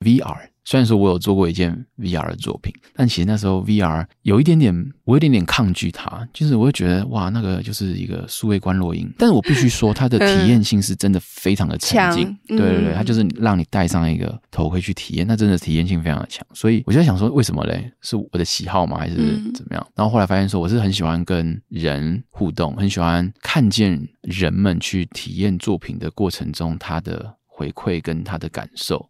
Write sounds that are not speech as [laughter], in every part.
VR。虽然说我有做过一件 VR 的作品，但其实那时候 VR 有一点点，我有一点点抗拒它，就是我会觉得哇，那个就是一个数位观落音。但是我必须说，它的 [laughs] 体验性是真的非常的沉浸。对对对，它就是让你戴上一个头盔去体验，那真的体验性非常的强。所以我就在想说，为什么嘞？是我的喜好吗？还是怎么样？然后后来发现说，我是很喜欢跟人互动，很喜欢看见人们去体验作品的过程中，他的回馈跟他的感受。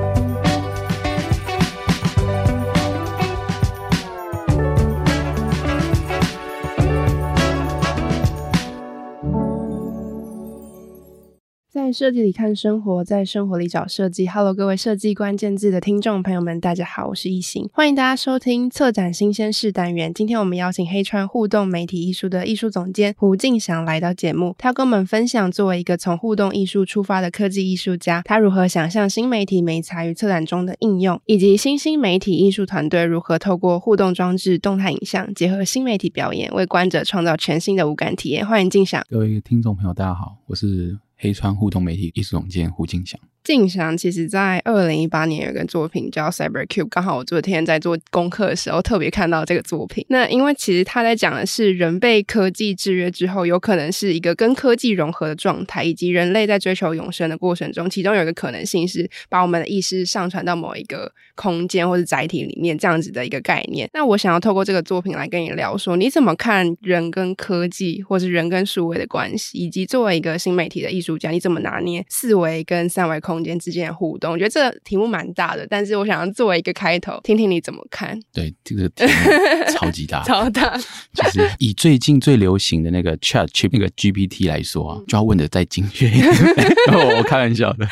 在设计里看生活，在生活里找设计。Hello，各位设计关键字的听众朋友们，大家好，我是一行，欢迎大家收听策展新鲜事单元。今天我们邀请黑川互动媒体艺术的艺术总监胡敬翔来到节目，他跟我们分享作为一个从互动艺术出发的科技艺术家，他如何想象新媒体媒材与策展中的应用，以及新兴媒体艺术团队如何透过互动装置、动态影像结合新媒体表演，为观者创造全新的五感体验。欢迎敬翔，各位听众朋友，大家好，我是。黑川互动媒体艺术总监胡敬祥。静祥其实，在二零一八年有个作品叫《Cyber Cube》，刚好我昨天在做功课的时候特别看到这个作品。那因为其实他在讲的是人被科技制约之后，有可能是一个跟科技融合的状态，以及人类在追求永生的过程中，其中有一个可能性是把我们的意识上传到某一个空间或者载体里面，这样子的一个概念。那我想要透过这个作品来跟你聊说，你怎么看人跟科技，或是人跟数位的关系，以及作为一个新媒体的艺术家，你怎么拿捏四维跟三维空间之间的互动，我觉得这个题目蛮大的，但是我想要作为一个开头，听听你怎么看。对，这个题目超级大，[laughs] 超大。就是以最近最流行的那个 Chat Chip 那个 GPT 来说啊，就要问的再精确一点。[laughs] 我开玩笑的，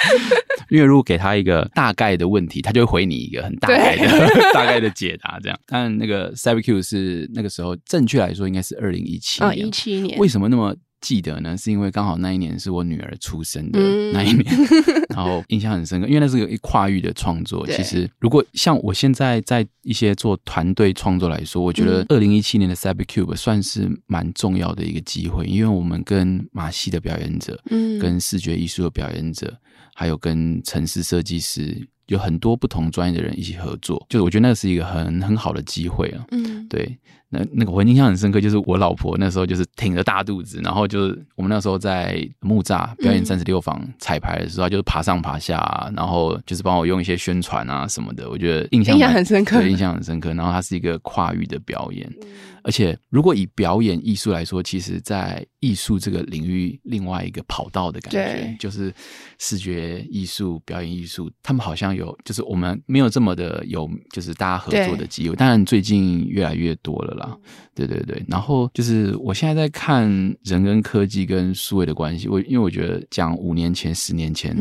因为如果给他一个大概的问题，他就会回你一个很大概的 [laughs] 大概的解答，这样。但那个 CyberCube 是那个时候，正确来说应该是二零一七年，一七年。为什么那么？记得呢，是因为刚好那一年是我女儿出生的那一年，嗯、[laughs] 然后印象很深刻，因为那是个跨域的创作。其实，如果像我现在在一些做团队创作来说，我觉得二零一七年的 CyberCube 算是蛮重要的一个机会，因为我们跟马戏的表演者，嗯，跟视觉艺术的表演者，还有跟城市设计师，有很多不同专业的人一起合作，就是我觉得那是一个很很好的机会啊。嗯，对。那那个我印象很深刻，就是我老婆那时候就是挺着大肚子，然后就是我们那时候在木栅表演三十六房彩排的时候，嗯、就是爬上爬下，然后就是帮我用一些宣传啊什么的，我觉得印象印象很深刻，对，印象很深刻。然后它是一个跨域的表演，嗯、而且如果以表演艺术来说，其实在艺术这个领域另外一个跑道的感觉，就是视觉艺术、表演艺术，他们好像有就是我们没有这么的有就是大家合作的机会，当然最近越来越多了啦。对对对，然后就是我现在在看人跟科技跟数位的关系，我因为我觉得讲五年前、十年前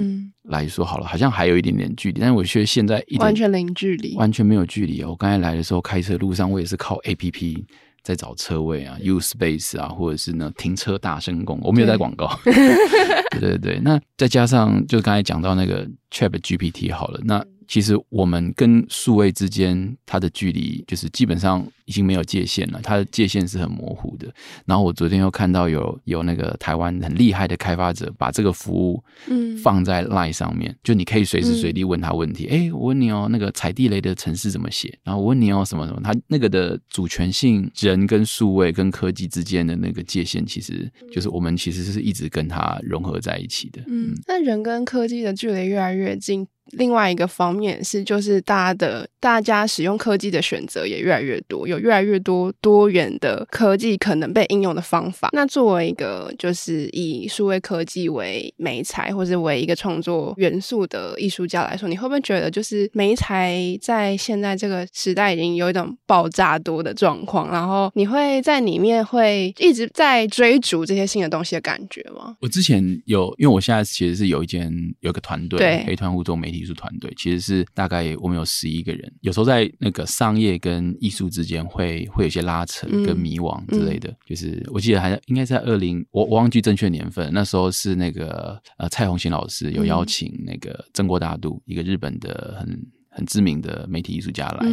来说好了，好像还有一点点距离，但是我觉得现在一完全零距离，完全没有距离。我刚才来的时候开车路上，我也是靠 APP 在找车位啊，U Space 啊，或者是呢停车大声公，我没有在广告。[laughs] 对，对对对，那再加上就刚才讲到那个 Chat GPT 好了，那。其实我们跟数位之间，它的距离就是基本上已经没有界限了，它的界限是很模糊的。然后我昨天又看到有有那个台湾很厉害的开发者把这个服务嗯放在 Line 上面，嗯、就你可以随时随地问他问题。哎、嗯，我问你哦，那个踩地雷的城市怎么写？然后我问你哦，什么什么？他那个的主权性，人跟数位跟科技之间的那个界限，其实就是我们其实是一直跟它融合在一起的。嗯，那人跟科技的距离越来越近。另外一个方面是，就是大家的大家使用科技的选择也越来越多，有越来越多多元的科技可能被应用的方法。那作为一个就是以数位科技为媒材，或者为一个创作元素的艺术家来说，你会不会觉得就是媒材在现在这个时代已经有一种爆炸多的状况？然后你会在里面会一直在追逐这些新的东西的感觉吗？我之前有，因为我现在其实是有一间有一个团队，对，黑团互动媒体。艺术团队其实是大概我们有十一个人，有时候在那个商业跟艺术之间会会有些拉扯跟迷惘之类的。嗯嗯、就是我记得还应该在二零，我我忘记正确年份，那时候是那个呃蔡宏兴老师有邀请那个曾国大度一个日本的很很知名的媒体艺术家来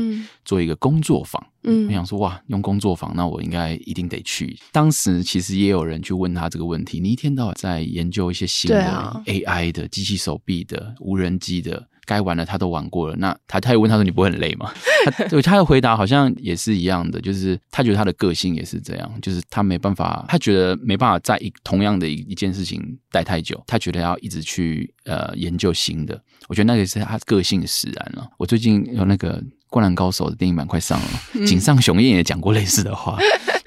做一个工作坊。嗯，我想说哇，用工作坊，那我应该一定得去。当时其实也有人去问他这个问题：你一天到晚在研究一些新的 AI 的机器手臂的无人机的。该玩的他都玩过了。那他他又问他说：“你不会很累吗？”他 [laughs] 对他的回答好像也是一样的，就是他觉得他的个性也是这样，就是他没办法，他觉得没办法在一同样的一一件事情待太久，他觉得要一直去呃研究新的。我觉得那个是他个性使然了。我最近有那个《灌篮高手》的电影版快上了，井上雄彦也讲过类似的话。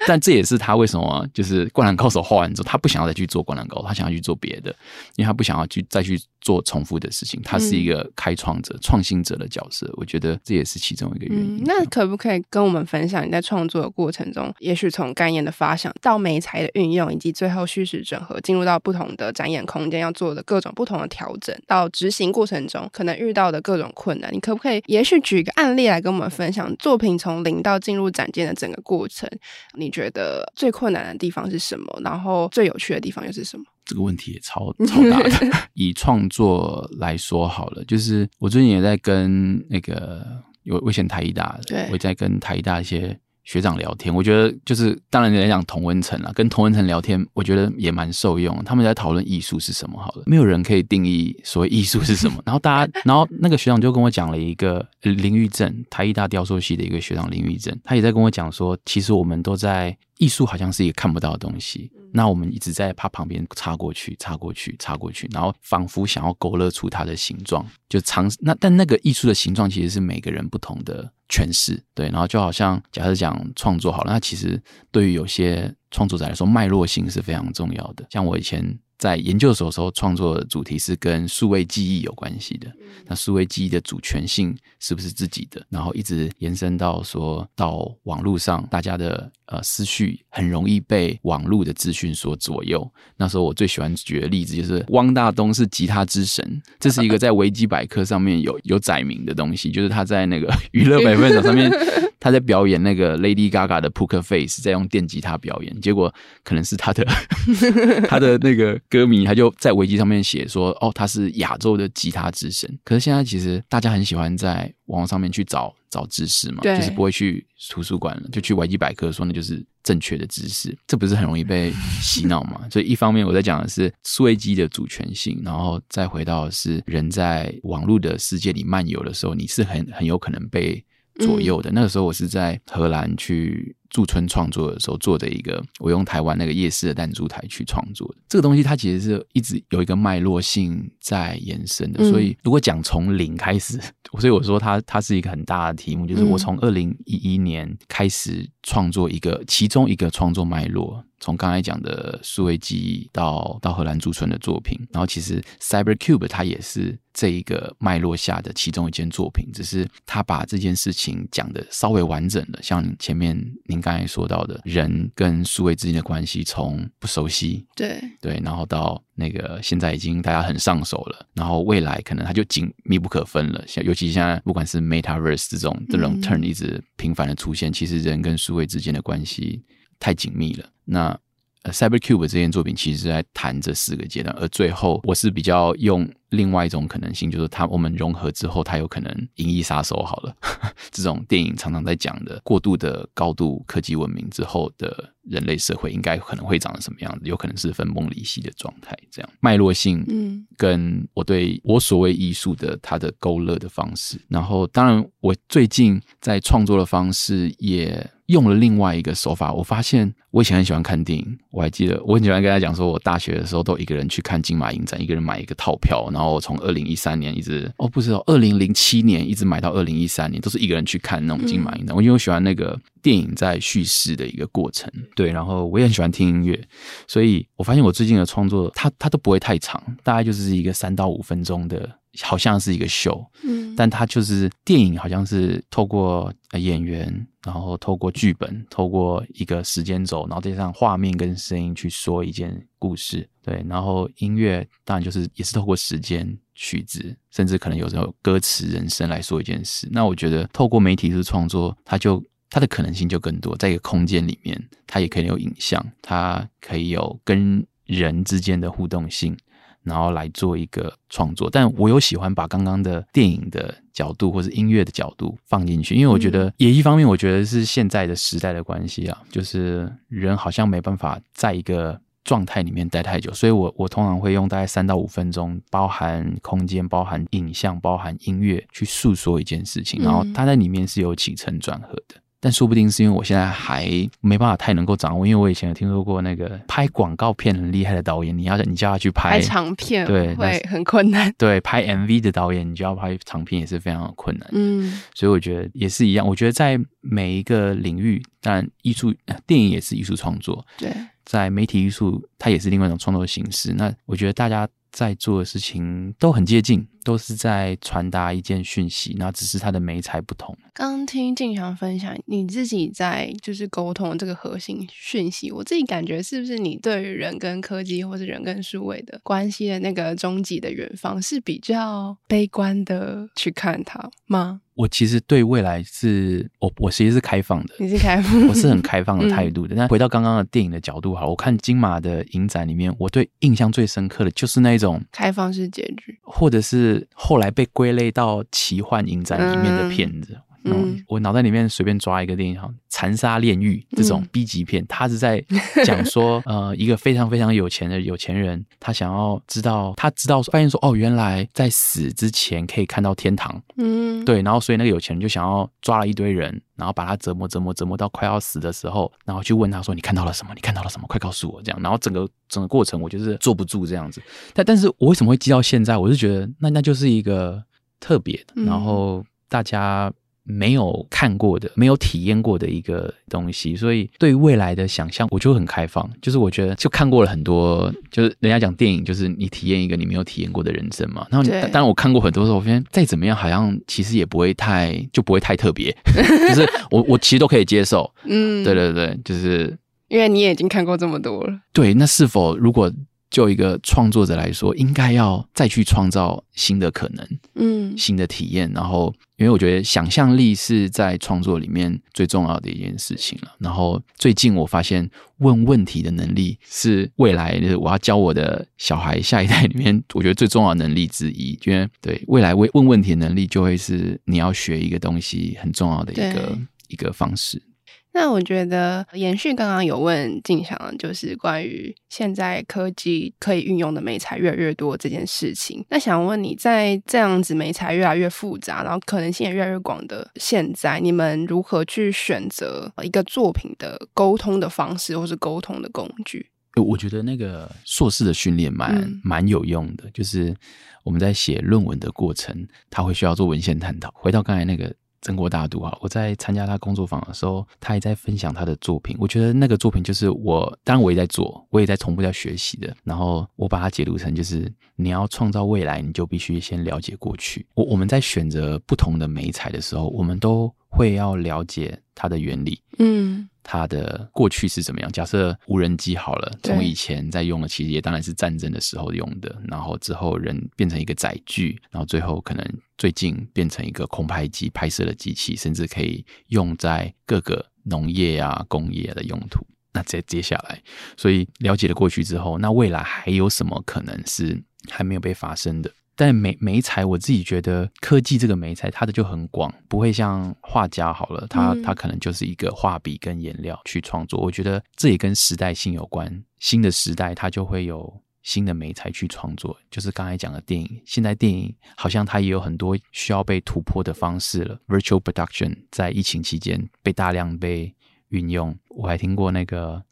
但这也是他为什么就是《灌篮高手》画完之后，他不想要再去做《灌篮高手》，他想要去做别的，因为他不想要去再去做重复的事情。他是一个开创者、创新者的角色，我觉得这也是其中一个原因。嗯，那可不可以跟我们分享你在创作的过程中，也许从概念的发想到媒材的运用，以及最后虚实整合，进入到不同的展演空间要做的各种不同的调整，到执行过程中可能遇到的各种困难，你可不可以也许举一个案例来跟我们分享作品从零到进入展间的整个过程？你觉得最困难的地方是什么？然后最有趣的地方又是什么？这个问题也超超大的。[laughs] 以创作来说好了，就是我最近也在跟那个有危险台一大的，对，我也在跟台一大一些。学长聊天，我觉得就是当然你在讲同温层啦，跟同温层聊天，我觉得也蛮受用。他们在讨论艺术是什么，好了，没有人可以定义所谓艺术是什么。[laughs] 然后大家，然后那个学长就跟我讲了一个林玉正，台艺大雕塑系的一个学长林玉正，他也在跟我讲说，其实我们都在艺术好像是一个看不到的东西，那我们一直在他旁边插过去、插过去、插过去，然后仿佛想要勾勒出它的形状，就尝试那但那个艺术的形状其实是每个人不同的。诠释对，然后就好像假设讲创作好了，那其实对于有些创作者来说，脉络性是非常重要的。像我以前在研究所的时候，创作的主题是跟数位记忆有关系的。那数位记忆的主权性是不是自己的？然后一直延伸到说到网络上，大家的呃思绪很容易被网络的资讯所左右。那时候我最喜欢举的例子就是汪大东是吉他之神，这是一个在维基百科上面有有载明的东西，就是他在那个娱乐百分上面。[laughs] 他在表演那个 Lady Gaga 的 Poker Face，在用电吉他表演，结果可能是他的 [laughs] 他的那个歌迷，他就在维基上面写说，哦，他是亚洲的吉他之神。可是现在其实大家很喜欢在网络上面去找找知识嘛，就是不会去图书馆了，就去维基百科说那就是正确的知识，这不是很容易被洗脑嘛？[laughs] 所以一方面我在讲的是数位机的主权性，然后再回到的是人在网络的世界里漫游的时候，你是很很有可能被。左右的那个时候，我是在荷兰去驻村创作的时候做的一个，我用台湾那个夜市的弹珠台去创作的这个东西，它其实是一直有一个脉络性在延伸的。所以如果讲从零开始，[laughs] 所以我说它它是一个很大的题目，就是我从二零一一年开始创作一个其中一个创作脉络。从刚才讲的数位记忆到到荷兰驻村的作品，然后其实 Cybercube 它也是这一个脉络下的其中一件作品，只是他把这件事情讲得稍微完整了。像前面您刚才说到的，人跟数位之间的关系，从不熟悉，对对，然后到那个现在已经大家很上手了，然后未来可能它就紧密不可分了。像尤其现在不管是 Metaverse 这种这种 turn 一直频繁的出现，嗯、其实人跟数位之间的关系。太紧密了。那呃，Cybercube 这件作品其实是在谈这四个阶段，而最后我是比较用另外一种可能性，就是它我们融合之后，它有可能银翼杀手好了。[laughs] 这种电影常常在讲的过度的高度科技文明之后的人类社会，应该可能会长成什么样子？有可能是分崩离析的状态。这样脉络性，嗯，跟我对我所谓艺术的它的勾勒的方式，然后当然我最近在创作的方式也。用了另外一个手法，我发现我以前很喜欢看电影，我还记得我很喜欢跟他讲说，我大学的时候都一个人去看金马影展，一个人买一个套票，然后从二零一三年一直哦不知道，二零零七年一直买到二零一三年，都是一个人去看那种金马影展。我因为我喜欢那个电影在叙事的一个过程，对，然后我也很喜欢听音乐，所以我发现我最近的创作，它它都不会太长，大概就是一个三到五分钟的。好像是一个秀，嗯，但它就是电影，好像是透过演员，然后透过剧本，透过一个时间轴，然后再加上画面跟声音去说一件故事，对，然后音乐当然就是也是透过时间、曲子，甚至可能有时候歌词、人声来说一件事。那我觉得透过媒体式创作，它就它的可能性就更多，在一个空间里面，它也可以有影像，它可以有跟人之间的互动性。然后来做一个创作，但我有喜欢把刚刚的电影的角度或是音乐的角度放进去，因为我觉得也一方面，我觉得是现在的时代的关系啊，就是人好像没办法在一个状态里面待太久，所以我我通常会用大概三到五分钟，包含空间、包含影像、包含音乐，去诉说一件事情，然后它在里面是有起承转合的。但说不定是因为我现在还没办法太能够掌握，因为我以前有听说过那个拍广告片很厉害的导演，你要你叫他去拍，拍长片，对，会很困难。对，拍 MV 的导演，你就要拍长片也是非常的困难。嗯，所以我觉得也是一样。我觉得在每一个领域，当然艺术电影也是艺术创作，对，在媒体艺术它也是另外一种创作形式。那我觉得大家。在做的事情都很接近，都是在传达一件讯息，那只是它的媒材不同。刚听静祥分享，你自己在就是沟通这个核心讯息，我自己感觉是不是你对于人跟科技或是人跟数位的关系的那个终极的远方是比较悲观的去看它吗？我其实对未来是我我其实是开放的，你是开放，我是很开放的态度的。嗯、但回到刚刚的电影的角度，好，我看金马的影展里面，我对印象最深刻的就是那种开放式结局，或者是后来被归类到奇幻影展里面的片子。嗯嗯，我脑袋里面随便抓一个电影，哈，《残杀炼狱》这种 B 级片，他、嗯、是在 [laughs] 讲说，呃，一个非常非常有钱的有钱人，他想要知道，他知道发现说，哦，原来在死之前可以看到天堂，嗯，对，然后所以那个有钱人就想要抓了一堆人，然后把他折磨折磨折磨到快要死的时候，然后去问他说，你看到了什么？你看到了什么？快告诉我！这样，然后整个整个过程我就是坐不住这样子。但但是我为什么会记到现在？我是觉得那那就是一个特别的，然后大家。没有看过的、没有体验过的一个东西，所以对未来的想象，我就很开放。就是我觉得，就看过了很多，就是人家讲电影，就是你体验一个你没有体验过的人生嘛。[laughs] 然后，当然我看过很多时候，我发现再怎么样，好像其实也不会太，就不会太特别。[laughs] 就是我我其实都可以接受。嗯，对对对，就是因为你也已经看过这么多了。对，那是否如果？就一个创作者来说，应该要再去创造新的可能，嗯，新的体验。然后，因为我觉得想象力是在创作里面最重要的一件事情了。然后，最近我发现问问题的能力是未来的我要教我的小孩下一代里面，我觉得最重要的能力之一。因为对未来问问问题的能力，就会是你要学一个东西很重要的一个一个方式。那我觉得延续刚刚有问敬翔，就是关于现在科技可以运用的美材越来越多这件事情。那想问你在这样子美材越来越复杂，然后可能性也越来越广的现在，你们如何去选择一个作品的沟通的方式，或是沟通的工具？我觉得那个硕士的训练蛮蛮有用的，就是我们在写论文的过程，他会需要做文献探讨。回到刚才那个。曾国大读啊，我在参加他工作坊的时候，他也在分享他的作品。我觉得那个作品就是我，当然我也在做，我也在同步在学习的。然后我把它解读成，就是你要创造未来，你就必须先了解过去。我我们在选择不同的媒材的时候，我们都会要了解它的原理。嗯。它的过去是怎么样？假设无人机好了，从以前在用的，其实也当然是战争的时候用的。然后之后人变成一个载具，然后最后可能最近变成一个空拍机拍摄的机器，甚至可以用在各个农业啊、工业的用途。那接接下来，所以了解了过去之后，那未来还有什么可能是还没有被发生的？但媒媒材，我自己觉得科技这个媒材，它的就很广，不会像画家好了，他他可能就是一个画笔跟颜料去创作。我觉得这也跟时代性有关，新的时代它就会有新的媒材去创作。就是刚才讲的电影，现在电影好像它也有很多需要被突破的方式了。Virtual production 在疫情期间被大量被运用，我还听过那个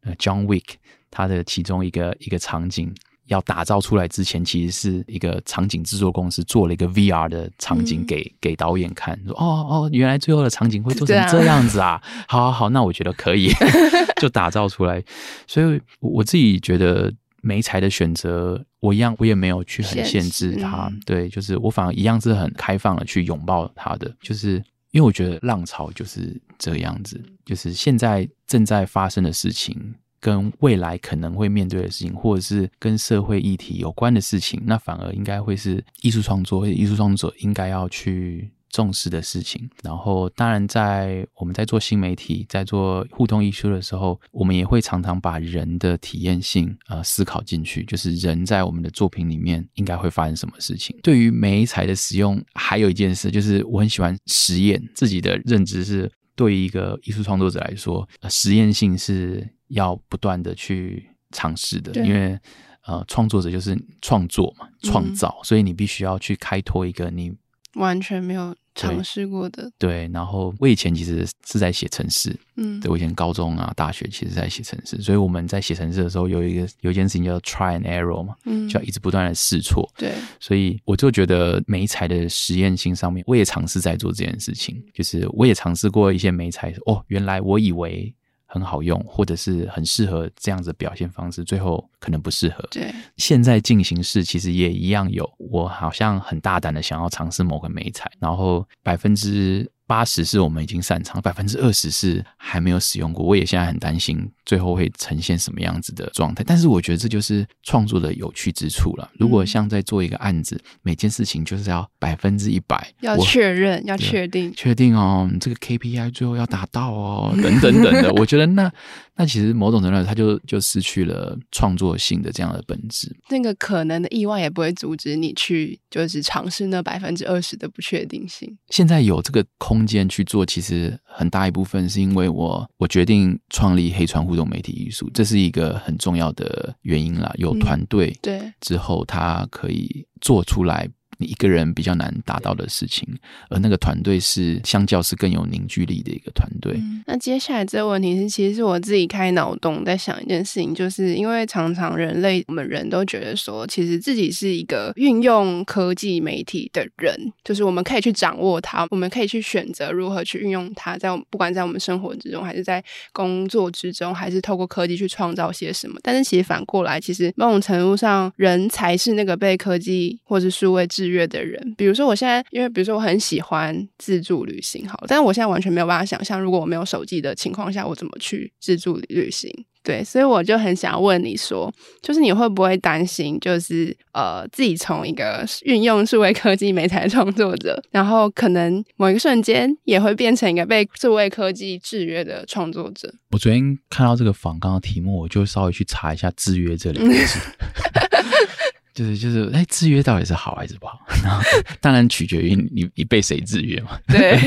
呃 John Wick 他的其中一个一个场景。要打造出来之前，其实是一个场景制作公司做了一个 VR 的场景给、嗯、给导演看，说哦哦，原来最后的场景会做成这样子啊！好好好，那我觉得可以，[laughs] 就打造出来。所以我自己觉得媒材的选择，我一样我也没有去很限制它，嗯、对，就是我反而一样是很开放的去拥抱它的，就是因为我觉得浪潮就是这样子，就是现在正在发生的事情。跟未来可能会面对的事情，或者是跟社会议题有关的事情，那反而应该会是艺术创作或者艺术创作者应该要去重视的事情。然后，当然，在我们在做新媒体、在做互动艺术的时候，我们也会常常把人的体验性呃思考进去，就是人在我们的作品里面应该会发生什么事情。对于媒材的使用，还有一件事就是我很喜欢实验。自己的认知是，对于一个艺术创作者来说，实验性是。要不断的去尝试的，因为呃，创作者就是创作嘛，创造，嗯、所以你必须要去开拓一个你完全没有。尝试过的。对，然后我以前其实是在写城市，嗯，对我以前高中啊、大学其实在写城市，所以我们在写城市的时候有一个有一件事情叫 try and error 嘛，嗯，就要一直不断的试错，对，所以我就觉得美材的实验性上面，我也尝试在做这件事情，就是我也尝试过一些美材，哦，原来我以为。很好用，或者是很适合这样子的表现方式，最后可能不适合。对，现在进行式其实也一样有，我好像很大胆的想要尝试某个美彩，然后百分之。八十是我们已经擅长，百分之二十是还没有使用过。我也现在很担心最后会呈现什么样子的状态。但是我觉得这就是创作的有趣之处了。如果像在做一个案子，每件事情就是要百分之一百要确认，要确定，确定哦，这个 KPI 最后要达到哦，等等等的。[laughs] 我觉得那那其实某种程度它就就失去了创作性的这样的本质。那个可能的意外也不会阻止你去就是尝试那百分之二十的不确定性。现在有这个空。空间去做，其实很大一部分是因为我我决定创立黑川互动媒体艺术，这是一个很重要的原因啦。有团队，对，之后他可以做出来。你一个人比较难达到的事情，而那个团队是相较是更有凝聚力的一个团队。嗯，那接下来这个问题是，其实是我自己开脑洞在想一件事情，就是因为常常人类我们人都觉得说，其实自己是一个运用科技媒体的人，就是我们可以去掌握它，我们可以去选择如何去运用它，在不管在我们生活之中，还是在工作之中，还是透过科技去创造些什么。但是其实反过来，其实某种程度上，人才是那个被科技或者数位制约的人，比如说我现在，因为比如说我很喜欢自助旅行，好，但是我现在完全没有办法想象，如果我没有手机的情况下，我怎么去自助旅行？对，所以我就很想问你说，就是你会不会担心，就是呃，自己从一个运用数位科技美材创作者，然后可能某一个瞬间也会变成一个被数位科技制约的创作者？我昨天看到这个访纲的题目，我就稍微去查一下“制约”这两个字。[laughs] 就是就是，哎、欸，制约到底是好还是不好？[laughs] 然后当然取决于你你被谁制约嘛。[laughs] 对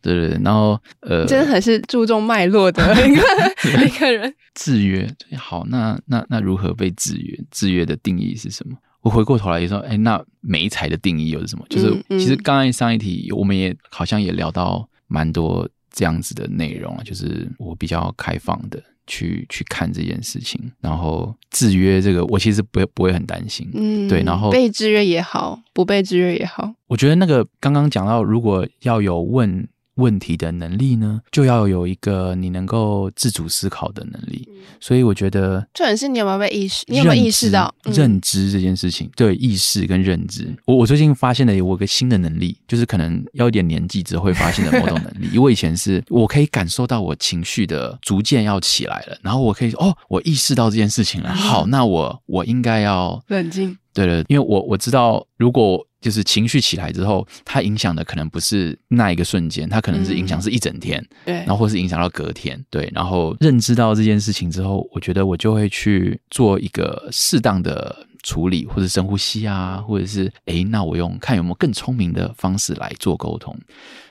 对对，然后呃，真的很是注重脉络的一个 [laughs] 一个人。制约好，那那那如何被制约？制约的定义是什么？我回过头来也说，哎、欸，那媒材的定义又是什么？就是、嗯嗯、其实刚才上一题我们也好像也聊到蛮多这样子的内容啊，就是我比较开放的。去去看这件事情，然后制约这个，我其实不会不会很担心，嗯，对，然后被制约也好，不被制约也好，我觉得那个刚刚讲到，如果要有问。问题的能力呢，就要有一个你能够自主思考的能力。所以我觉得，重点是你有没有被意识，你有没有意识到认知这件事情？对，意识跟认知。我我最近发现了我有个新的能力，就是可能要一点年纪之后会发现的某种能力。因 [laughs] 为我以前是我可以感受到我情绪的逐渐要起来了，然后我可以哦，我意识到这件事情了。好，那我我应该要冷静。对了，因为我我知道如果。就是情绪起来之后，它影响的可能不是那一个瞬间，它可能是影响是一整天，嗯、对，然后或是影响到隔天，对，然后认知到这件事情之后，我觉得我就会去做一个适当的处理，或者深呼吸啊，或者是诶，那我用看有没有更聪明的方式来做沟通，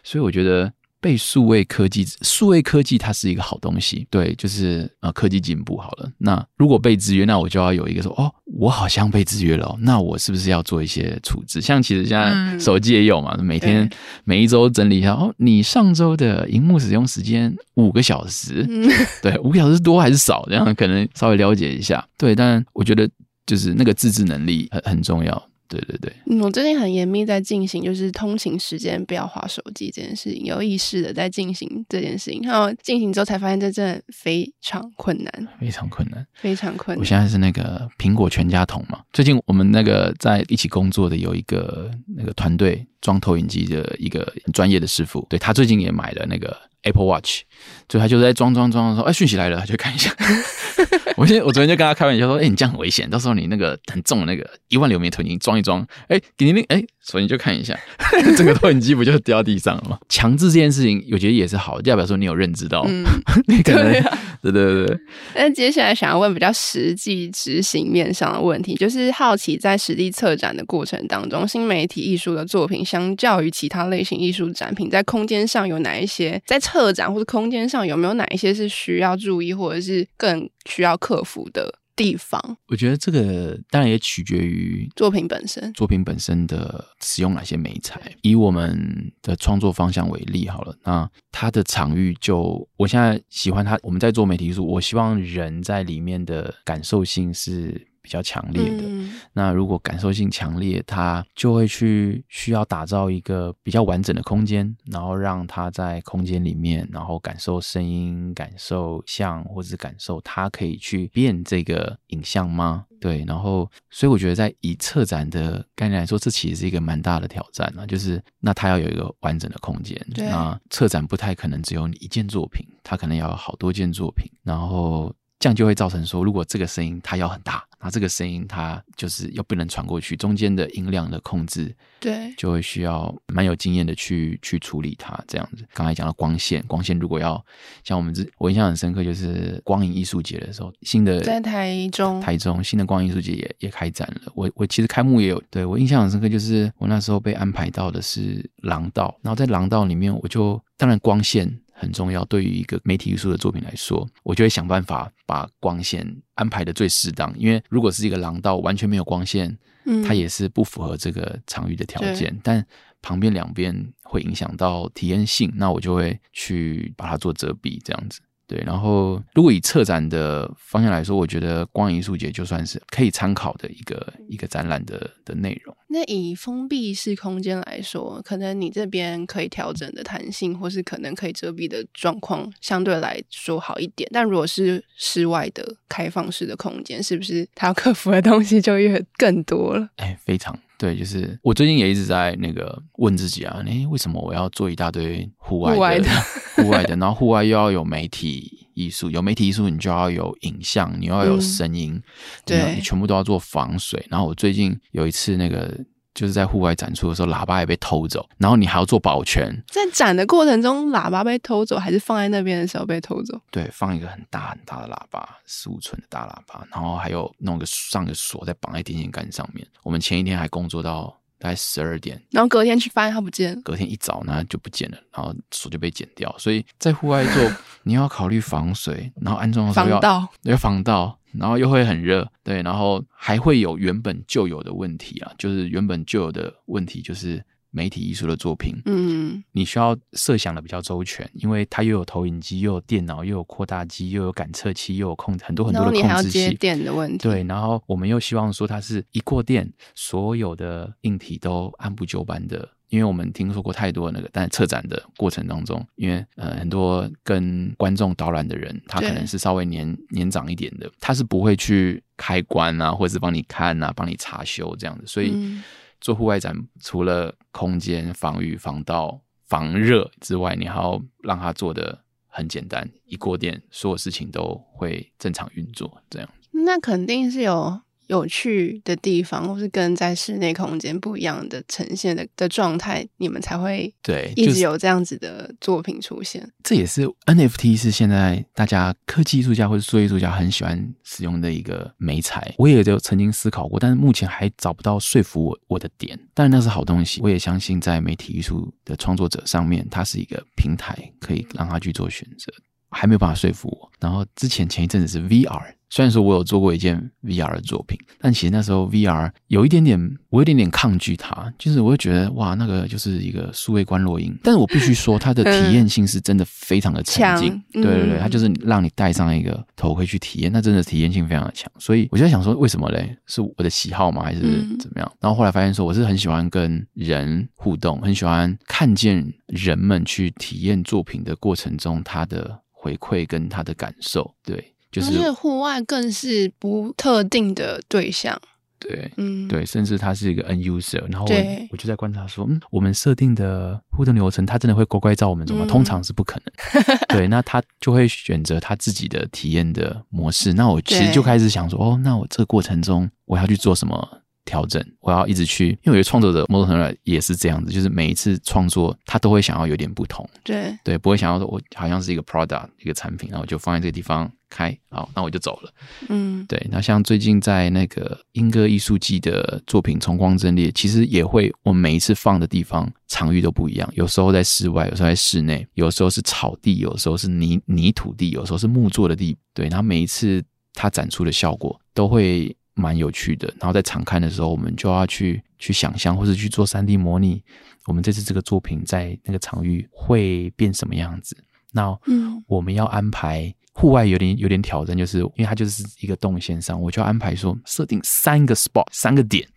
所以我觉得。被数位科技，数位科技它是一个好东西，对，就是呃科技进步好了。那如果被制约，那我就要有一个说，哦，我好像被制约了，那我是不是要做一些处置？像其实现在手机也有嘛，嗯、每天每一周整理一下，哦，你上周的荧幕使用时间五个小时，嗯、对，五个小时多还是少？这样可能稍微了解一下。对，但我觉得就是那个自制能力很很重要。对对对，嗯，我最近很严密在进行，就是通勤时间不要划手机这件事情，有意识的在进行这件事情。然后进行之后才发现，这真的非常困难，非常困难，非常困难。我现在是那个苹果全家桶嘛，最近我们那个在一起工作的有一个那个团队装投影机的一个很专业的师傅，对，他最近也买了那个 Apple Watch，所以他就在装装装的时候，哎，讯息来了，他就看一下。[laughs] 我先，我昨天就跟他开玩笑说：“哎、欸，你这样很危险，到时候你那个很重的那个一万流明投影装一装，哎、欸，给你那哎，所以你就看一下，[laughs] 整个投影机不就掉地上了吗？[laughs] 强制这件事情，我觉得也是好，代表说你有认知到，嗯、你可能对、啊、对对对那。接下来想要问比较实际执行面上的问题，就是好奇在实地策展的过程当中，新媒体艺术的作品相较于其他类型艺术展品，在空间上有哪一些？在策展或者空间上有没有哪一些是需要注意，或者是更需要克服的地方？我觉得这个当然也取决于作品本身，作品本身的使用哪些媒材。以我们的创作方向为例好了，那它的场域就我现在喜欢它，我们在做媒体艺术，我希望人在里面的感受性是。比较强烈的，那如果感受性强烈，他就会去需要打造一个比较完整的空间，然后让他在空间里面，然后感受声音、感受像，或者是感受他可以去变这个影像吗？对，然后所以我觉得在以策展的概念来说，这其实是一个蛮大的挑战啊，就是那他要有一个完整的空间，那策展不太可能只有一件作品，他可能要有好多件作品，然后。这样就会造成说，如果这个声音它要很大，那这个声音它就是又不能传过去，中间的音量的控制，对，就会需要蛮有经验的去去处理它。这样子，刚才讲到光线，光线如果要像我们这，我印象很深刻，就是光影艺术节的时候，新的在台中，台中新的光影艺术节也也开展了。我我其实开幕也有，对，我印象很深刻，就是我那时候被安排到的是廊道，然后在廊道里面，我就当然光线。很重要，对于一个媒体艺术的作品来说，我就会想办法把光线安排的最适当。因为如果是一个廊道，完全没有光线，嗯，它也是不符合这个场域的条件。但旁边两边会影响到体验性，那我就会去把它做遮蔽，这样子。对，然后如果以策展的方向来说，我觉得光影艺术节就算是可以参考的一个一个展览的的内容。那以封闭式空间来说，可能你这边可以调整的弹性，或是可能可以遮蔽的状况，相对来说好一点。但如果是室外的开放式的空间，是不是它要 [laughs] 克服的东西就越更多了？哎，非常。对，就是我最近也一直在那个问自己啊，哎，为什么我要做一大堆户外的、户外的、然后户外又要有媒体艺术，有媒体艺术你就要有影像，你又要有声音，嗯、对，你全部都要做防水。然后我最近有一次那个。就是在户外展出的时候，喇叭也被偷走，然后你还要做保全。在展的过程中，喇叭被偷走，还是放在那边的时候被偷走？对，放一个很大很大的喇叭，十五寸的大喇叭，然后还有弄个上个锁，再绑在电线杆上面。我们前一天还工作到大概十二点，然后隔天去发现它不见了。隔天一早呢就不见了，然后锁就被剪掉。所以在户外做，你要考虑防水，然后安装的时候要防盗，要防盗。然后又会很热，对，然后还会有原本就有的问题啊，就是原本就有的问题，就是媒体艺术的作品，嗯，你需要设想的比较周全，因为它又有投影机，又有电脑，又有扩大机，又有感测器，又有控很多很多的控制器，然后你还要接电的问题，对，然后我们又希望说它是一过电，所有的硬体都按部就班的。因为我们听说过太多那个，但是策展的过程当中，因为呃很多跟观众导览的人，他可能是稍微年年长一点的，他是不会去开关啊，或者是帮你看啊，帮你查修这样子。所以做户外展，除了空间防雨、防盗、防热之外，你还要让它做的很简单，一过电，所有事情都会正常运作。这样，那肯定是有。有趣的地方，或是跟在室内空间不一样的呈现的的状态，你们才会对一直有这样子的作品出现。这也是 NFT 是现在大家科技艺术家或者数艺术家很喜欢使用的一个媒材。我也就曾经思考过，但是目前还找不到说服我我的点。但那是好东西，我也相信在媒体艺术的创作者上面，它是一个平台，可以让他去做选择。还没有办法说服我。然后之前前一阵子是 VR。虽然说我有做过一件 VR 的作品，但其实那时候 VR 有一点点，我有点点抗拒它，就是我会觉得哇，那个就是一个数位观落音。但是我必须说，它的体验性是真的非常的沉浸。对对对，它就是让你戴上一个头盔去体验，那真的体验性非常的强。所以我就在想说，为什么嘞？是我的喜好吗？还是怎么样？然后后来发现说，我是很喜欢跟人互动，很喜欢看见人们去体验作品的过程中，他的回馈跟他的感受，对。就是户外更是不特定的对象，对，嗯，对，甚至他是一个 N user，然后我，我就在观察说，嗯，我们设定的互动流程，他真的会乖乖照我们走吗？嗯、通常是不可能，[laughs] 对，那他就会选择他自己的体验的模式。那我其实就开始想说，哦，那我这个过程中我要去做什么调整？我要一直去，因为我觉得创作者某种程度也是这样子，就是每一次创作他都会想要有点不同，对，对，不会想要说我好像是一个 product 一个产品，然后我就放在这个地方。开好，那我就走了。嗯，对。那像最近在那个英歌艺术季的作品《重光阵列》，其实也会，我每一次放的地方场域都不一样。有时候在室外，有时候在室内，有时候是草地，有时候是泥泥土地，有时候是木做的地。对，然后每一次它展出的效果都会蛮有趣的。然后在场看的时候，我们就要去去想象，或者去做三 D 模拟，我们这次这个作品在那个场域会变什么样子。那嗯，我们要安排户外有点有点挑战，就是因为它就是一个动线上，我就要安排说设定三个 spot 三个点。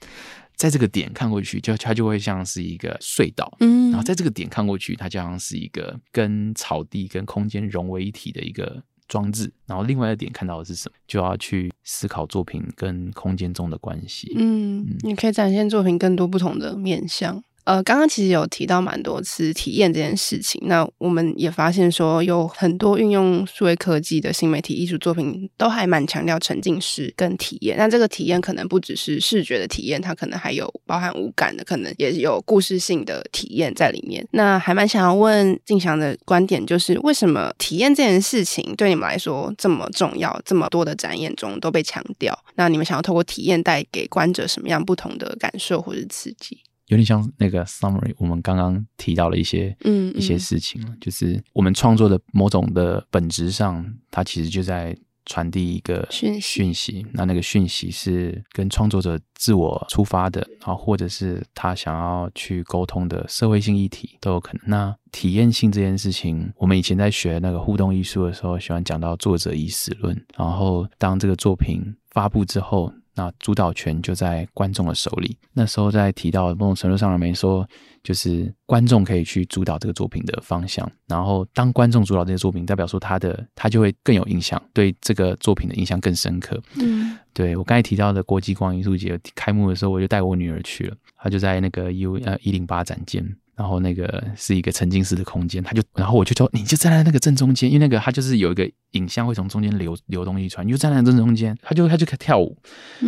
在这个点看过去，就它就会像是一个隧道，嗯，然后在这个点看过去，它就像是一个跟草地跟空间融为一体的一个装置。然后另外一个点看到的是什么，就要去思考作品跟空间中的关系。嗯，嗯，你可以展现作品更多不同的面向。呃，刚刚其实有提到蛮多次体验这件事情，那我们也发现说有很多运用数位科技的新媒体艺术作品，都还蛮强调沉浸式跟体验。那这个体验可能不只是视觉的体验，它可能还有包含五感的，可能也有故事性的体验在里面。那还蛮想要问静祥的观点，就是为什么体验这件事情对你们来说这么重要？这么多的展演中都被强调，那你们想要透过体验带给观者什么样不同的感受或是刺激？有点像那个 summary，我们刚刚提到了一些嗯，嗯一些事情，就是我们创作的某种的本质上，它其实就在传递一个讯讯息。那那个讯息是跟创作者自我出发的，然后或者是他想要去沟通的社会性议题都有可能。那体验性这件事情，我们以前在学那个互动艺术的时候，喜欢讲到作者已死论。然后当这个作品发布之后。那主导权就在观众的手里。那时候在提到某种程度上面说，就是观众可以去主导这个作品的方向。然后当观众主导这些作品，代表说他的他就会更有印象，对这个作品的印象更深刻。嗯，对我刚才提到的国际光艺术节开幕的时候，我就带我女儿去了，她就在那个 U 呃一零八展间。然后那个是一个沉浸式的空间，他就，然后我就说，你就站在那个正中间，因为那个他就是有一个影像会从中间流流东西出来，你就站在正中间，他就他就开始跳舞，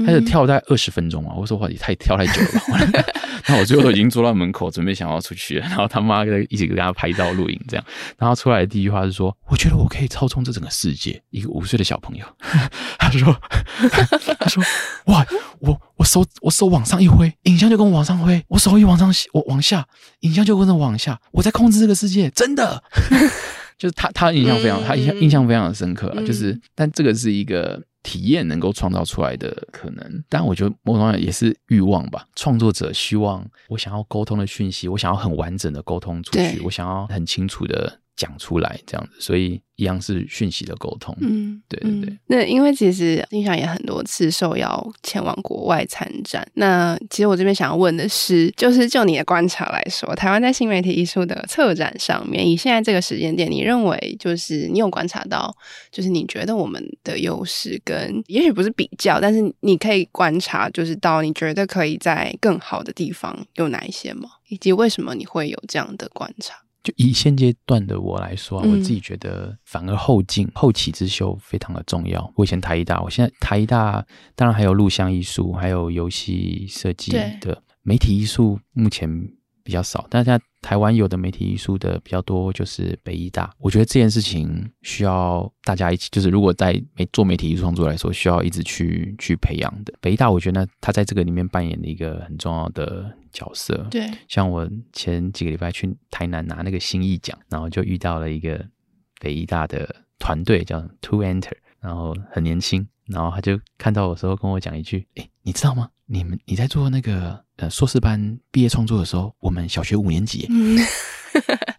他就跳大概二十分钟啊，我说哇，你太跳太久了。[laughs] 然后我最后都已经坐到门口，准备想要出去了，然后他妈跟一起跟他拍照录影这样，然后出来的第一句话是说，我觉得我可以操纵这整个世界。一个五岁的小朋友，[laughs] 他说，[laughs] 他说，哇，我我手我手往上一挥，影像就跟我往上挥，我手一往上我往下，影像就跟着往下，我在控制这个世界，真的，[laughs] 就是他他印象非常，他印象印象非常的深刻啊，就是，但这个是一个。体验能够创造出来的可能，但我觉得某种程度也是欲望吧。创作者希望我想要沟通的讯息，我想要很完整的沟通出去，我想要很清楚的讲出来，这样子，所以。一样是讯息的沟通，嗯，对对对。那因为其实印象也很多次受邀前往国外参展。那其实我这边想要问的是，就是就你的观察来说，台湾在新媒体艺术的策展上面，以现在这个时间点，你认为就是你有观察到，就是你觉得我们的优势跟也许不是比较，但是你可以观察，就是到你觉得可以在更好的地方有哪一些吗？以及为什么你会有这样的观察？就以现阶段的我来说啊，我自己觉得反而后进、后起之秀非常的重要。我以前台艺大，我现在台艺大当然还有录像艺术，还有游戏设计的媒体艺术，目前比较少。但是在台湾有的媒体艺术的比较多，就是北艺大。我觉得这件事情需要大家一起，就是如果在媒做媒体艺术创作来说，需要一直去去培养的。北艺大，我觉得他在这个里面扮演了一个很重要的。角色对，像我前几个礼拜去台南拿那个新艺奖，然后就遇到了一个北艺大的团队叫 To Enter，然后很年轻，然后他就看到我时候跟我讲一句：“哎，你知道吗？你们你在做那个呃硕士班毕业创作的时候，我们小学五年级。[laughs] [laughs] ”嗯，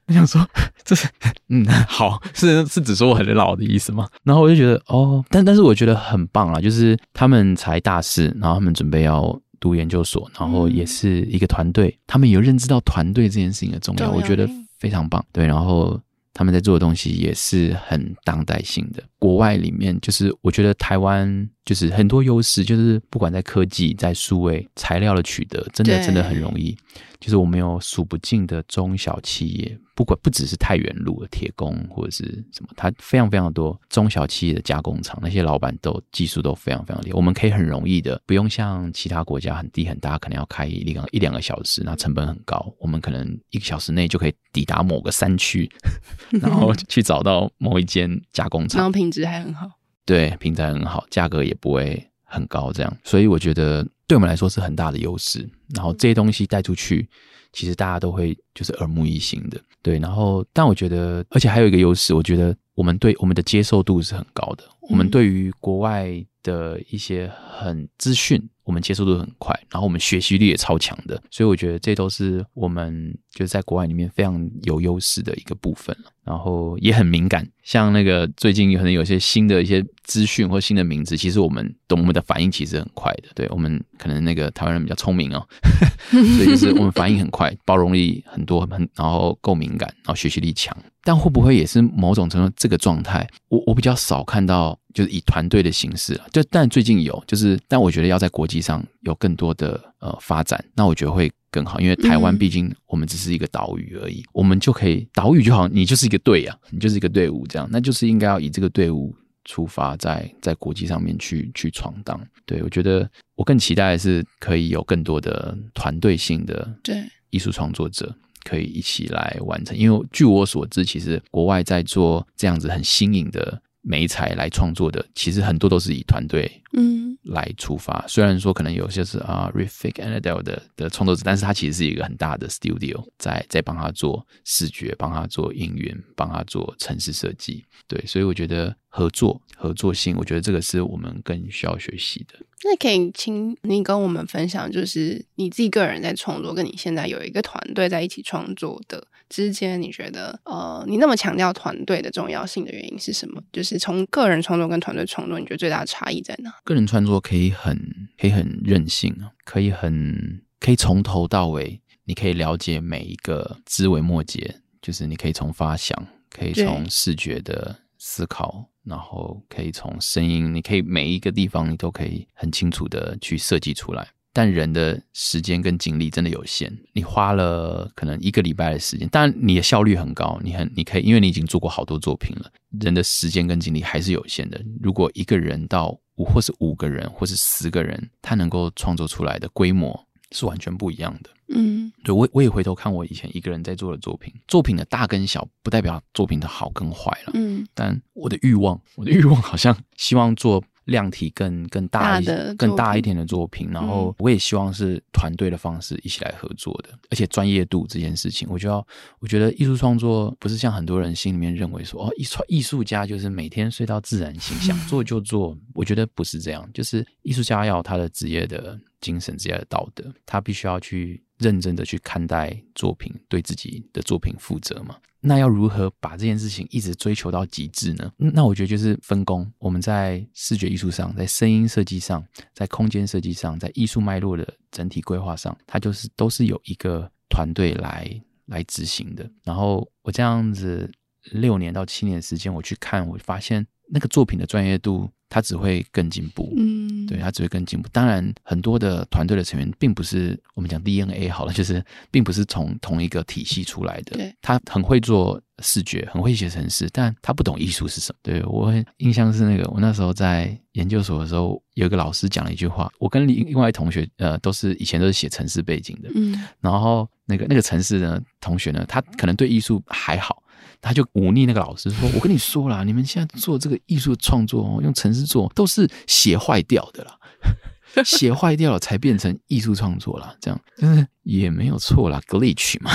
我想说这是嗯好，是是只说我很老的意思吗？然后我就觉得哦，但但是我觉得很棒啊，就是他们才大四，然后他们准备要。读研究所，然后也是一个团队，嗯、他们有认知到团队这件事情的重要，我觉得非常棒。对，然后他们在做的东西也是很当代性的。国外里面，就是我觉得台湾就是很多优势，就是不管在科技、在数位材料的取得，真的真的很容易。就是我们有数不尽的中小企业，不管不只是太原路的铁工或者是什么，它非常非常多中小企业的加工厂，那些老板都技术都非常非常厉害。我们可以很容易的，不用像其他国家很低很大，可能要开一两一两个小时，那成本很高。我们可能一个小时内就可以抵达某个山区，[laughs] 然后 [laughs] 去找到某一间加工厂，然后品质还很好，对，品质很好，价格也不会很高，这样。所以我觉得对我们来说是很大的优势。然后这些东西带出去，其实大家都会就是耳目一新的。对，然后但我觉得，而且还有一个优势，我觉得我们对我们的接受度是很高的。我们对于国外的一些很资讯。我们接受度很快，然后我们学习力也超强的，所以我觉得这都是我们就是在国外里面非常有优势的一个部分。然后也很敏感，像那个最近可能有些新的一些资讯或新的名字，其实我们懂我们的反应其实很快的。对，我们可能那个台湾人比较聪明哦，[laughs] 所以就是我们反应很快，[laughs] 包容力很多，很然后够敏感，然后学习力强。但会不会也是某种程度这个状态？我我比较少看到，就是以团队的形式啊，就但最近有，就是但我觉得要在国际上有更多的呃发展，那我觉得会更好，因为台湾毕竟我们只是一个岛屿而已，嗯、我们就可以岛屿就好，你就是一个队啊，你就是一个队伍这样，那就是应该要以这个队伍出发在，在在国际上面去去闯荡。对，我觉得我更期待的是可以有更多的团队性的对艺术创作者。可以一起来完成，因为据我所知，其实国外在做这样子很新颖的美彩来创作的，其实很多都是以团队嗯来出发。嗯、虽然说可能有些是啊 Riffic and Adele 的的创作者，但是他其实是一个很大的 studio 在在帮他做视觉，帮他做音源，帮他做城市设计。对，所以我觉得合作合作性，我觉得这个是我们更需要学习的。那可以请你跟我们分享，就是你自己个人在创作，跟你现在有一个团队在一起创作的之间，你觉得呃，你那么强调团队的重要性的原因是什么？就是从个人创作跟团队创作，你觉得最大的差异在哪？个人创作可以很可以很任性，可以很可以从头到尾，你可以了解每一个枝微末节，就是你可以从发想，可以从视觉的思考。然后可以从声音，你可以每一个地方你都可以很清楚的去设计出来。但人的时间跟精力真的有限，你花了可能一个礼拜的时间，但你的效率很高，你很你可以，因为你已经做过好多作品了。人的时间跟精力还是有限的。如果一个人到五或是五个人或是十个人，他能够创作出来的规模是完全不一样的。嗯，对，我我也回头看我以前一个人在做的作品，作品的大跟小不代表作品的好跟坏了。嗯，但我的欲望，我的欲望好像希望做量体更更大一些、更大一点的作品，然后我也希望是团队的方式一起来合作的，而且专业度这件事情，我就要我觉得艺术创作不是像很多人心里面认为说哦，艺创艺术家就是每天睡到自然醒，想做就做，我觉得不是这样，就是艺术家要他的职业的精神、职业的道德，他必须要去。认真的去看待作品，对自己的作品负责嘛？那要如何把这件事情一直追求到极致呢？那我觉得就是分工。我们在视觉艺术上，在声音设计上，在空间设计上，在艺术脉络的整体规划上，它就是都是有一个团队来来执行的。然后我这样子六年到七年的时间，我去看，我发现那个作品的专业度。他只会更进步，嗯，对，他只会更进步。当然，很多的团队的成员并不是我们讲 DNA 好了，[laughs] 就是并不是从同一个体系出来的。对，他很会做视觉，很会写程式，但他不懂艺术是什么。对，我印象是那个，我那时候在研究所的时候，有一个老师讲了一句话。我跟另另外同学，呃，都是以前都是写城市背景的，嗯，然后那个那个城市呢，同学呢，他可能对艺术还好。他就忤逆那个老师说：“ [laughs] 我跟你说啦，你们现在做这个艺术创作哦，用程式做都是写坏掉的啦，[laughs] 写坏掉了才变成艺术创作啦，这样就是也没有错啦，glitch 嘛，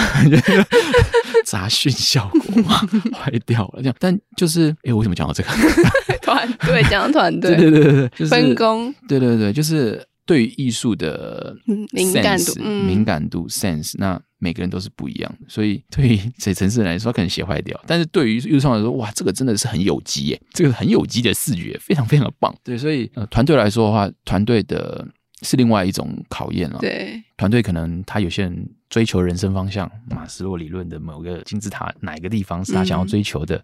[laughs] 杂讯效果嘛，坏掉了这样。但就是，哎，我为什么讲到这个？团队讲团队，对对对对，就是分工，对对对，就是。”对于艺术的 sense, 敏感度，敏感度 sense，那每个人都是不一样的。所以对于 [laughs] 写程式人来说，可能写坏掉；但是对于艺术创作来说，哇，这个真的是很有机耶，这个很有机的视觉，非常非常的棒。对，所以呃，团队来说的话，团队的是另外一种考验了。对，团队可能他有些人追求人生方向，马斯洛理论的某个金字塔哪一个地方是他想要追求的，嗯、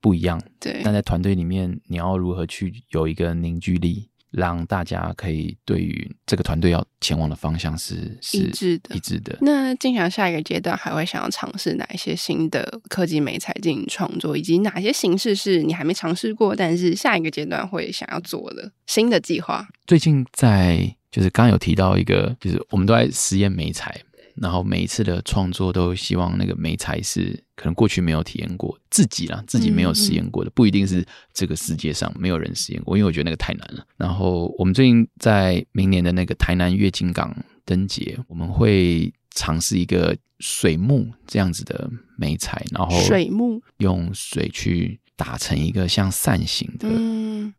不一样。对，但在团队里面，你要如何去有一个凝聚力？让大家可以对于这个团队要前往的方向是是一致的。一致的。那静翔下一个阶段还会想要尝试哪一些新的科技美材进行创作，以及哪些形式是你还没尝试过，但是下一个阶段会想要做的新的计划？最近在就是刚刚有提到一个，就是我们都在实验美材。然后每一次的创作都希望那个美材是可能过去没有体验过自己啦，自己没有实验过的，不一定是这个世界上没有人实验过，因为我觉得那个太难了。然后我们最近在明年的那个台南月津港灯节，我们会尝试一个水幕这样子的美材，然后水幕用水去打成一个像扇形的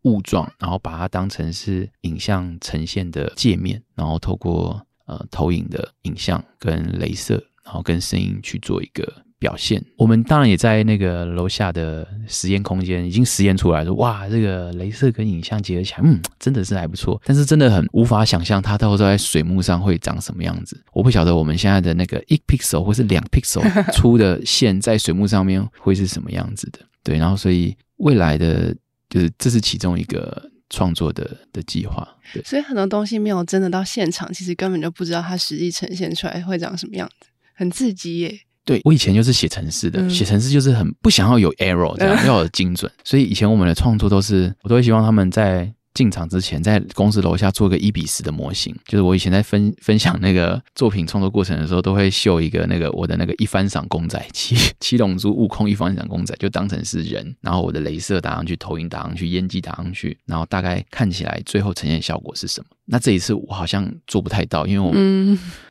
雾状，嗯、然后把它当成是影像呈现的界面，然后透过呃投影的影像跟镭射，然后跟声音去做一个。表现，我们当然也在那个楼下的实验空间已经实验出来说，哇，这个镭射跟影像结合起来，嗯，真的是还不错。但是真的很无法想象它到时候在水幕上会长什么样子。我不晓得我们现在的那个一 pixel 或是两 pixel [laughs] 出的线在水幕上面会是什么样子的。对，然后所以未来的就是这是其中一个创作的的计划。对，所以很多东西没有真的到现场，其实根本就不知道它实际呈现出来会长什么样子，很刺激耶。对，我以前就是写程式的，写程式就是很不想要有 error，这样 [laughs] 要有精准，所以以前我们的创作都是，我都会希望他们在。进场之前，在公司楼下做个一比十的模型，就是我以前在分分享那个作品创作过程的时候，都会秀一个那个我的那个一番赏公仔，七 [laughs] 七龙珠悟空一番赏公仔，就当成是人，然后我的镭射打上去，投影打上去，烟机打上去，然后大概看起来最后呈现效果是什么？那这一次我好像做不太到，因为我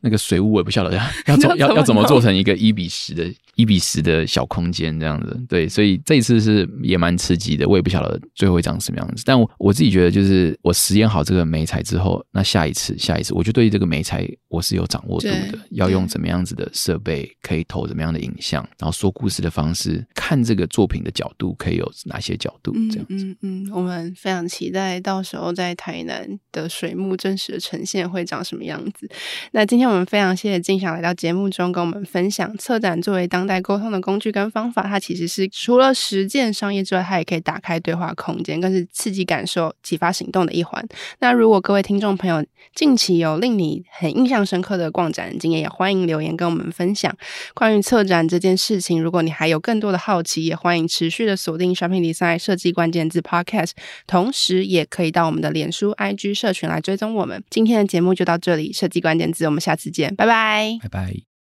那个水雾我也不晓得 [laughs] 要要 [laughs] 怎要要怎么做成一个一比十的一比十的小空间这样子，对，所以这一次是也蛮刺激的，我也不晓得最后会长什么样子，但我我自己觉得。就是我实验好这个媒材之后，那下一次，下一次，我就对这个媒材我是有掌握度的，要用怎么样子的设备，可以投怎么样的影像，然后说故事的方式，看这个作品的角度可以有哪些角度，这样子。嗯嗯，我们非常期待到时候在台南的水幕真实的呈现会长什么样子。那今天我们非常谢谢静想来到节目中跟我们分享，策展作为当代沟通的工具跟方法，它其实是除了实践商业之外，它也可以打开对话空间，更是刺激感受、启发。行动的一环。那如果各位听众朋友近期有令你很印象深刻的逛展经验，也欢迎留言跟我们分享。关于策展这件事情，如果你还有更多的好奇，也欢迎持续的锁定 Shopping Design 设计关键字 Podcast，同时也可以到我们的脸书 IG 社群来追追踪我们。今天的节目就到这里，设计关键字，我们下次见，拜拜，拜拜。